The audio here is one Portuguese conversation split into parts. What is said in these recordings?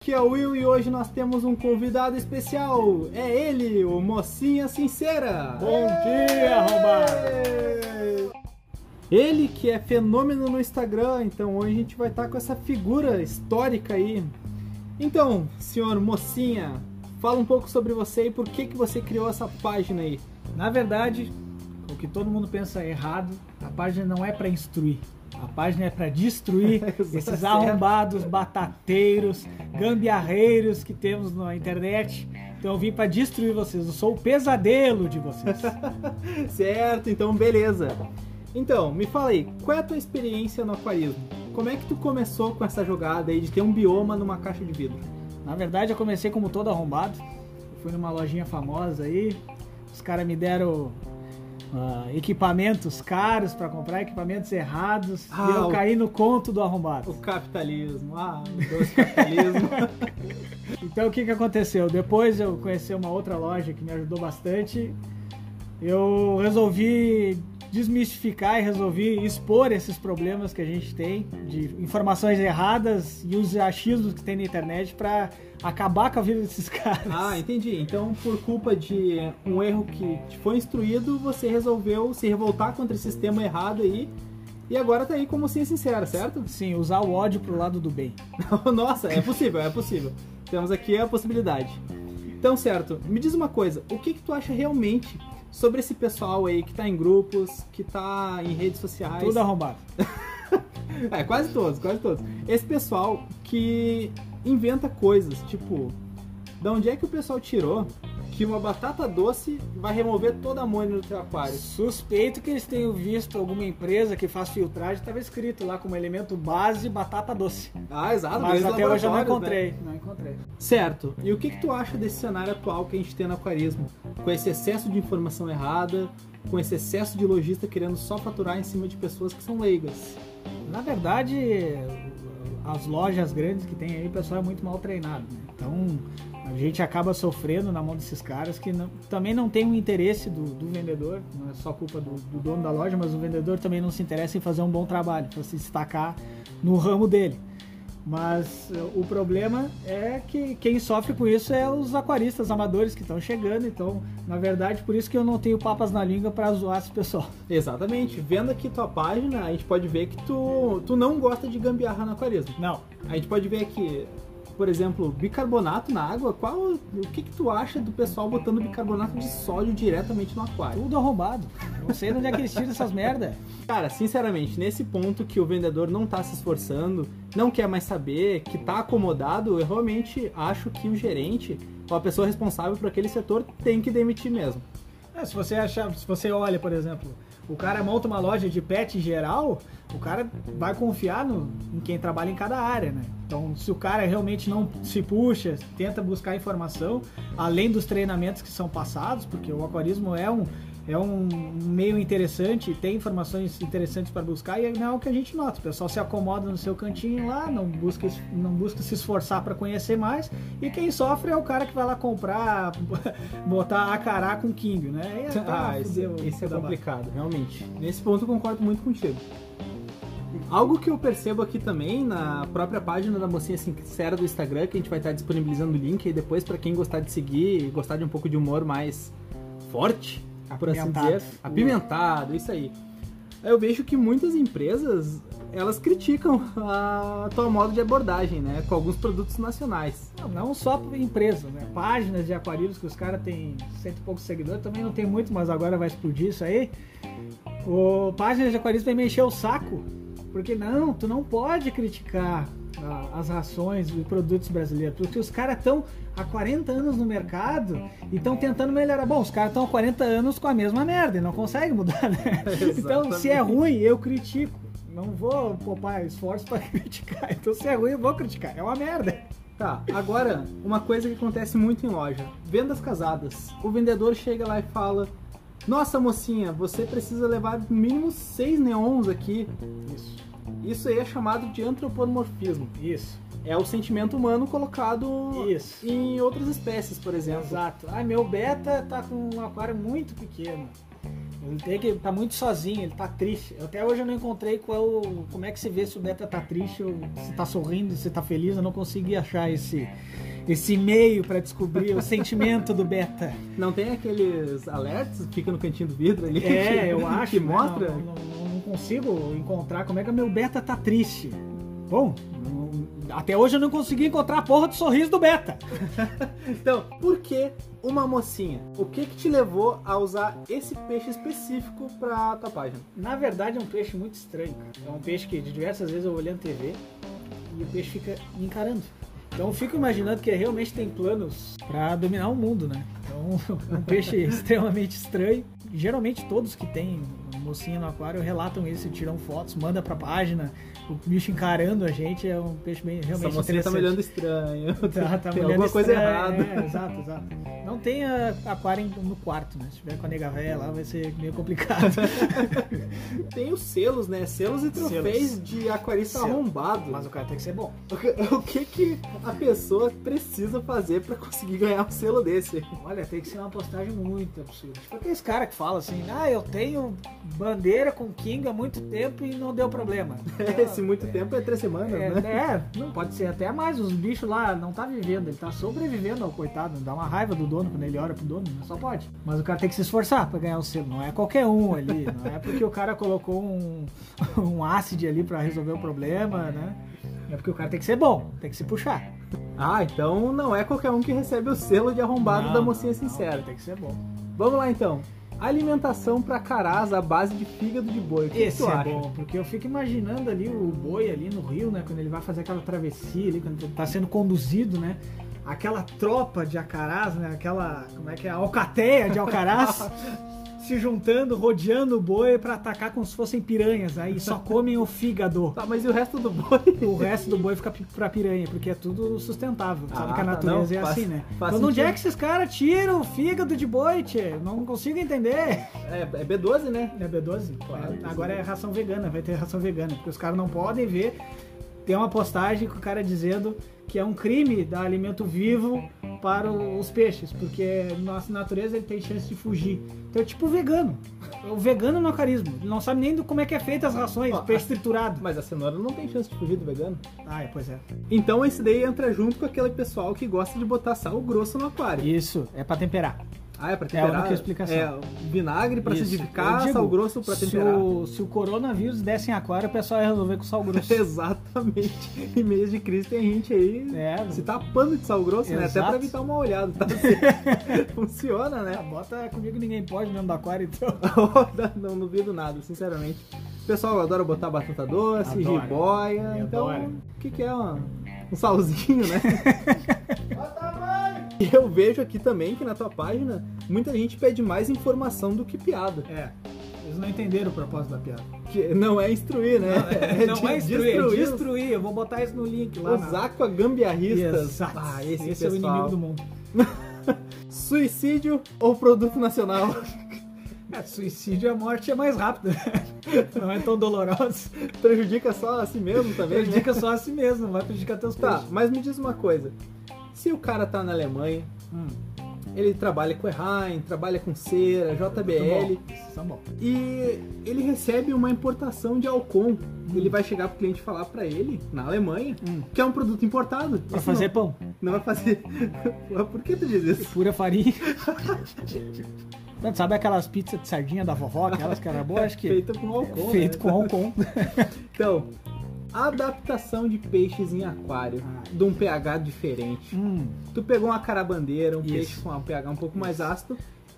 Aqui é o Will e hoje nós temos um convidado especial. É ele, o Mocinha Sincera. Bom dia, arrombado. Ele que é fenômeno no Instagram, então hoje a gente vai estar com essa figura histórica aí. Então, senhor Mocinha, fala um pouco sobre você e por que, que você criou essa página aí. Na verdade, o que todo mundo pensa errado, a página não é para instruir. A página é para destruir esses arrombados, batateiros, gambiarreiros que temos na internet. Então eu vim para destruir vocês. Eu sou o pesadelo de vocês. Certo, então beleza. Então, me fala aí, qual é a tua experiência no aquarismo? Como é que tu começou com essa jogada aí de ter um bioma numa caixa de vidro? Na verdade, eu comecei como todo arrombado. Eu fui numa lojinha famosa aí. Os caras me deram ah, equipamentos caros para comprar, equipamentos errados. Ah, e eu o- caí no conto do arrombado. O capitalismo, ah, o doce capitalismo. Então o que, que aconteceu? Depois eu conheci uma outra loja que me ajudou bastante. Eu resolvi desmistificar e resolvi expor esses problemas que a gente tem de informações erradas e os achismos que tem na internet para acabar com a vida desses caras. ah, entendi. Então, por culpa de um erro que te foi instruído, você resolveu se revoltar contra esse sistema errado aí. E agora tá aí como sim sincera, certo? Sim, usar o ódio pro lado do bem. Nossa, é possível, é possível. Temos aqui a possibilidade. Então, certo, me diz uma coisa, o que que tu acha realmente sobre esse pessoal aí que tá em grupos, que tá em redes sociais? Tudo arrombado. É, quase todos, quase todos. Esse pessoal que inventa coisas, tipo, da onde é que o pessoal tirou que uma batata doce vai remover toda a amônia do teu aquário? Suspeito que eles tenham visto alguma empresa que faz filtragem, estava escrito lá como elemento base batata doce. Ah, exato. Mas até hoje eu não né? encontrei. Não encontrei. Certo. E o que, que tu acha desse cenário atual que a gente tem no aquarismo? Com esse excesso de informação errada, com esse excesso de lojista querendo só faturar em cima de pessoas que são leigas. Na verdade, as lojas grandes que tem aí, o pessoal é muito mal treinado. Né? Então, a gente acaba sofrendo na mão desses caras que não- também não tem um interesse do, do vendedor, não é só culpa do, do dono da loja, mas o vendedor também não se interessa em fazer um bom trabalho, para se destacar no ramo dele. Mas eh, o problema é que quem sofre com isso é os aquaristas amadores que estão chegando. Então, na verdade, por isso que eu não tenho papas na língua para zoar esse pessoal. Exatamente. Vendo aqui tua página, a gente pode ver que tu, tu não gosta de gambiarra no aquarismo. Não, A gente pode ver aqui, por exemplo, bicarbonato na água. Qual, o que, que tu acha do pessoal botando bicarbonato de sódio diretamente no aquário? tudo arrombado. Não sei de onde é que eles tiram essas merda. Cara, sinceramente, nesse ponto que o vendedor não tá se esforçando, não quer mais saber, que tá acomodado, eu realmente acho que o gerente ou a pessoa responsável por aquele setor tem que demitir mesmo. É, se você achar, se você olha, por exemplo, o cara monta uma loja de pet geral, o cara vai confiar no, em quem trabalha em cada área, né? Então, se o cara realmente não se puxa, tenta buscar informação, além dos treinamentos que são passados, porque o aquarismo é um é um meio interessante, tem informações interessantes para buscar e não é o que a gente nota. O pessoal se acomoda no seu cantinho lá, não busca, não busca se esforçar para conhecer mais e quem sofre é o cara que vai lá comprar, botar a cará com king, né? E, Ah, isso, fudeu, isso é complicado, realmente. Nesse ponto eu concordo muito contigo. Algo que eu percebo aqui também na própria página da Mocinha Sincera do Instagram, que a gente vai estar disponibilizando o link aí depois para quem gostar de seguir e gostar de um pouco de humor mais forte, por assim dizer, apimentado, isso aí. Eu vejo que muitas empresas, elas criticam a tua modo de abordagem, né, com alguns produtos nacionais. Não, não só empresas, né? Páginas de aquarismos que os caras têm cento e poucos seguidores, também não tem muito, mas agora vai explodir isso aí. O páginas de aquarismo vem me encher o saco, porque não, tu não pode criticar as rações e produtos brasileiros, porque os caras estão há 40 anos no mercado e estão tentando melhorar. Bom, os caras estão há 40 anos com a mesma merda e não conseguem mudar, né? Então, se é ruim, eu critico. Não vou poupar esforço para criticar. Então, se é ruim, eu vou criticar. É uma merda. Tá, agora, uma coisa que acontece muito em loja: vendas casadas. O vendedor chega lá e fala: Nossa mocinha, você precisa levar no mínimo seis neons aqui. Isso. Isso aí é chamado de antropomorfismo. Isso. É o sentimento humano colocado Isso. em outras espécies, por exemplo. Exato. Ah, meu beta tá com um aquário muito pequeno. Ele tem que tá muito sozinho, ele tá triste. Até hoje eu não encontrei qual, como é que se vê se o Beta tá triste ou se tá sorrindo, se tá feliz. Eu não consegui achar esse esse meio para descobrir o sentimento do Beta. Não tem aqueles alertas que fica no cantinho do vidro ali? É, que, eu acho. Que mostra? Não, não, não, consigo encontrar como é que o meu Beta tá triste. Bom, até hoje eu não consegui encontrar a porra do sorriso do Beta. então, por que uma mocinha? O que que te levou a usar esse peixe específico pra tua página? Na verdade é um peixe muito estranho, É um peixe que de diversas vezes eu olhando TV e o peixe fica me encarando. Então eu fico imaginando que realmente tem planos para dominar o mundo, né? Então é um peixe extremamente estranho. Geralmente todos que têm mocinha no aquário relatam isso, tiram fotos, manda pra página, o bicho encarando a gente é um peixe bem realmente Essa mocinha tá me olhando estranho. Tá, tá Tem alguma coisa errada. É, exato, exato. Não tenha aquário no quarto, né? Se tiver com a nega véia lá vai ser meio complicado. tem os selos, né? Selos e troféus selos. de aquarista Selo. arrombado. Mas o cara tem que ser bom. O que que a pessoa precisa fazer para conseguir ganhar um selo desse? Olha, tem que ser uma postagem muito absurda. Tipo aqueles caras que falam assim, ah, eu tenho bandeira com King há muito tempo e não deu problema. Esse muito tempo é três semanas, é, né? É, não pode ser até mais. Os bichos lá não tá vivendo, ele tá sobrevivendo ao coitado. Dá uma raiva do dono quando ele olha pro dono, só pode. Mas o cara tem que se esforçar para ganhar o selo. Não é qualquer um ali. Não é porque o cara colocou um, um ácido ali para resolver o problema, né? É porque o cara tem que ser bom, tem que se puxar. Ah, então não é qualquer um que recebe o selo de arrombado não, da mocinha não, sincera. Não, tem que ser bom. Vamos lá então. Alimentação para carás à base de fígado de boi. O que Esse que é acha? bom, porque eu fico imaginando ali o boi ali no rio, né? Quando ele vai fazer aquela travessia ali, quando ele tá sendo conduzido, né? Aquela tropa de acarás, né? Aquela, como é que é? Alcateia de alcarás. se juntando, rodeando o boi para atacar como se fossem piranhas. Aí só comem o fígado. Tá, mas e o resto do boi? O resto do boi fica pra piranha, porque é tudo sustentável. Sabe Ah, que a tá, natureza não, é faz- assim, né? Então onde é que esses caras tiram o fígado de boi, tchê? Não consigo entender. É, é B12, né? É B12? Claro. É, agora é ração vegana, vai ter ração vegana, porque os caras não podem ver. Tem uma postagem com o cara dizendo que é um crime dar alimento vivo para os peixes, porque nossa natureza ele tem chance de fugir. Então é tipo vegano. O vegano no acarismo. Ele não sabe nem do como é que é feita as rações, Ó, peixe a- triturado. Mas a cenoura não tem chance de fugir do vegano. Ah, é, pois é. Então esse daí entra junto com aquele pessoal que gosta de botar sal grosso no aquário. Isso, é para temperar. Ah, é pra É a temperar? única explicação. É, vinagre pra Isso. acidificar, digo, sal grosso pra se temperar. o, se o coronavírus desse em aquário, o pessoal ia resolver com sal grosso. Exatamente. Em mês de crise tem gente aí É, se tapando de sal grosso, né? Até Exato. pra evitar uma olhada. Tá? Funciona, Ah, né? bota comigo ninguém pode dentro do aquário, então. não duvido nada, sinceramente. O pessoal adora botar batata doce, jiboia. Então, o que, que é uma- um salzinho, né? E eu vejo aqui também que na tua página muita gente pede mais informação do que piada. É. Eles não entenderam o propósito da piada. Que não é instruir, né? não de- é instruir, é destruir os- destruir. Eu vou botar isso no link lá. na- Os aquagambiarristas. Exato. Ah, esse, Esse é o inimigo do mundo. Suicídio ou produto nacional? É, suicídio, a morte é mais rápida. Não é tão dolorosa. Prejudica só a si mesmo também, né? Prejudica só a si mesmo, não vai prejudicar teus Tá, peixes. mas me diz uma coisa. Se o cara tá na Alemanha, Hum, ele trabalha com Errain, trabalha com cera, JBL, bom. E ele recebe uma importação de Alcon. Ele vai chegar pro cliente falar pra ele, na Alemanha, Hum. que é um produto importado. Pra fazer não, pão. não vai fazer. Por que tu diz isso? Pura farinha. Tanto, sabe aquelas pizzas de sardinha da vovó, aquelas que era boa? Acho que. Feito com Alcon. Feito né? com álcool. Então, adaptação de peixes em aquário, Ah. de um pH diferente. hum, Tu pegou uma carabandeira, um Isso. peixe com um pH um pouco mais ácido,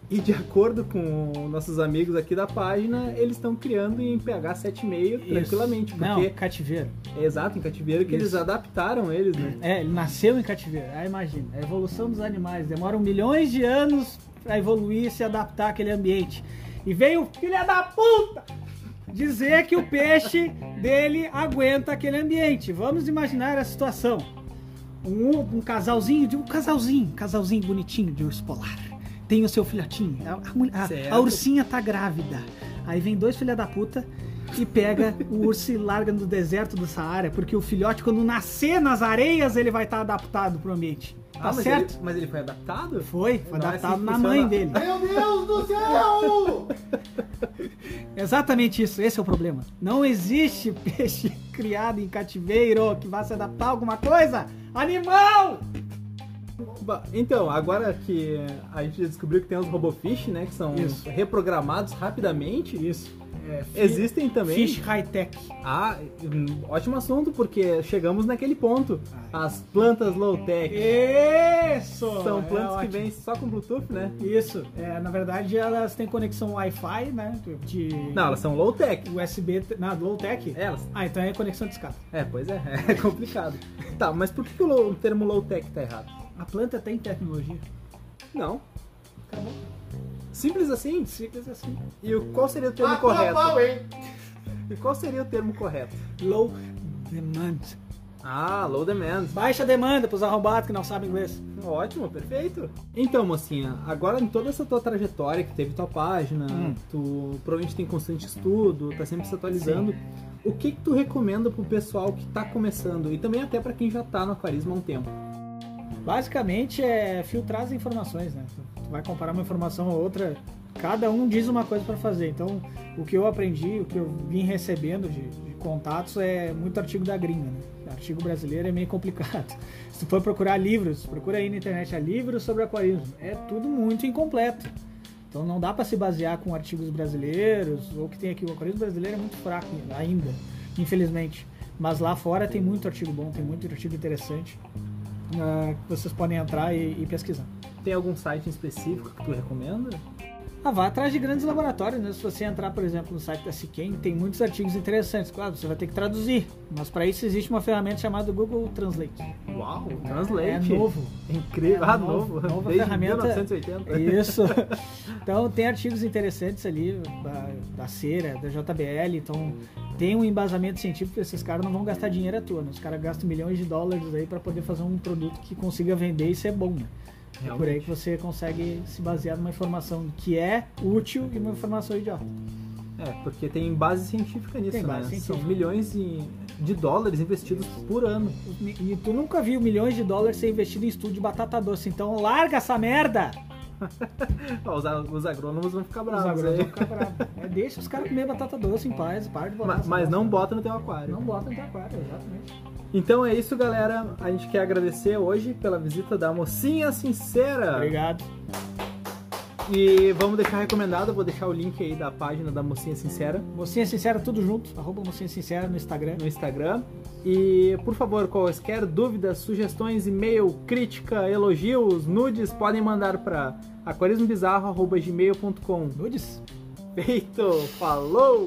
e de acordo com nossos amigos aqui da página, eles estão criando em pH 7,5 isso. tranquilamente, porque Não, cativeiro. é exato em cativeiro que eles Isso. adaptaram eles, né? É, ele nasceu em cativeiro. Aí imagina, a evolução dos animais demoram milhões de anos pra evoluir e se adaptar àquele ambiente. E veio o filho da puta dizer que o peixe dele aguenta aquele ambiente. Vamos imaginar a situação. Um, um casalzinho, de um casalzinho, casalzinho bonitinho de urso polar. Tem o seu filhotinho. A, a a- a ursinha tá grávida. Aí vem dois filha da puta e pega o urso e larga no deserto do Saara, porque o filhote, quando nascer nas areias, ele vai estar adaptado pro ambiente. Tá Ah, mas certo? Ele, mas ele foi adaptado? Foi, foi Não é adaptado assim na funciona. mãe dele. Meu Deus do céu! Exatamente isso, esse é o problema. Não existe peixe criado em cativeiro que vá se adaptar a alguma coisa. Animal! Então, agora que a gente descobriu que tem os Robofish, né? Que são Isso. reprogramados rapidamente. Isso. É, fi- Existem também. Fish high-tech. Ah, hum, ótimo assunto, porque chegamos naquele ponto. As plantas low-tech. Isso! São É plantas que ótimo. vêm só com Bluetooth, né? Isso. É, na verdade, elas têm conexão Wi-Fi, né? De Não, elas são low-tech. USB, na low-tech. Elas. Ah, então é conexão de escada. É, pois é, é complicado. Tá, mas por que, que o termo low-tech tá errado? A planta tem tecnologia. Não. Acabou. Simples assim? Simples assim. E o, qual seria o termo Ah, correto? pau, hein? E qual seria o termo correto? Low demand. Ah, low demand. Baixa demanda pros arrombados que não sabem inglês. Ótimo, perfeito. Então, mocinha, agora em toda essa tua trajetória que teve tua página, Hum. tu provavelmente tem constante estudo, tá sempre se atualizando. O que que tu recomenda pro pessoal que tá começando e também até pra quem já tá no aquarismo há um tempo? Basicamente é filtrar as informações, né? Tu vai comparar uma informação a outra, cada um diz uma coisa para fazer. Então, o que eu aprendi, o que eu vim recebendo de, de contatos é muito artigo da gringa, né? Artigo brasileiro é meio complicado. Se tu for procurar livros, procura aí na internet há livros sobre aquarismo, é tudo muito incompleto. Então não dá para se basear com artigos brasileiros, ou que tem aqui o aquarismo brasileiro é muito fraco ainda, infelizmente. Mas lá fora tem muito artigo bom, tem muito artigo interessante ah, que vocês podem entrar e, e pesquisar. Tem algum site específico que tu recomenda? Ah, vá atrás de grandes laboratórios, né? Se você entrar, por exemplo, no site da Siquem, tem muitos artigos interessantes. Claro, você vai ter que traduzir, mas para isso existe uma ferramenta chamada Google Translate. Uau, Translate. É novo. Incrível. É ah, novo, novo. nova Desde ferramenta. 1980. Isso. Então tem artigos interessantes ali da, da cera, da JBL, então tem um embasamento científico, esses caras não vão gastar dinheiro à toa, né? Os caras gastam milhões de dólares aí para poder fazer um produto que consiga vender e ser bom, né? É por aí que você consegue se basear numa informação que é útil e uma informação idiota. É, porque tem base científica nisso, Tem né? base científica. São milhões de, de dólares investidos por ano. E tu nunca viu milhões de dólares ser investido em estudo de batata doce, então larga essa merda! Os, os agrônomos vão ficar Os bravos agrônomos aí. vão ficar bravos. É, deixa os caras comer batata doce em paz, para de botar Mas, bosta. não bota no teu aquário. Não bota no teu aquário, exatamente. Então é isso, galera. A gente quer agradecer hoje pela visita da Mocinha Sincera. Obrigado. E vamos deixar recomendado, vou deixar o link aí da página da Mocinha Sincera Mocinha Sincera, tudo junto. Arroba Mocinha Sincera no Instagram. no Instagram. E, por favor, quaisquer dúvidas, sugestões, e-mail, crítica, elogios, nudes, podem mandar para aquarismobizarro.gmail.com. Nudes? Feito! Falou!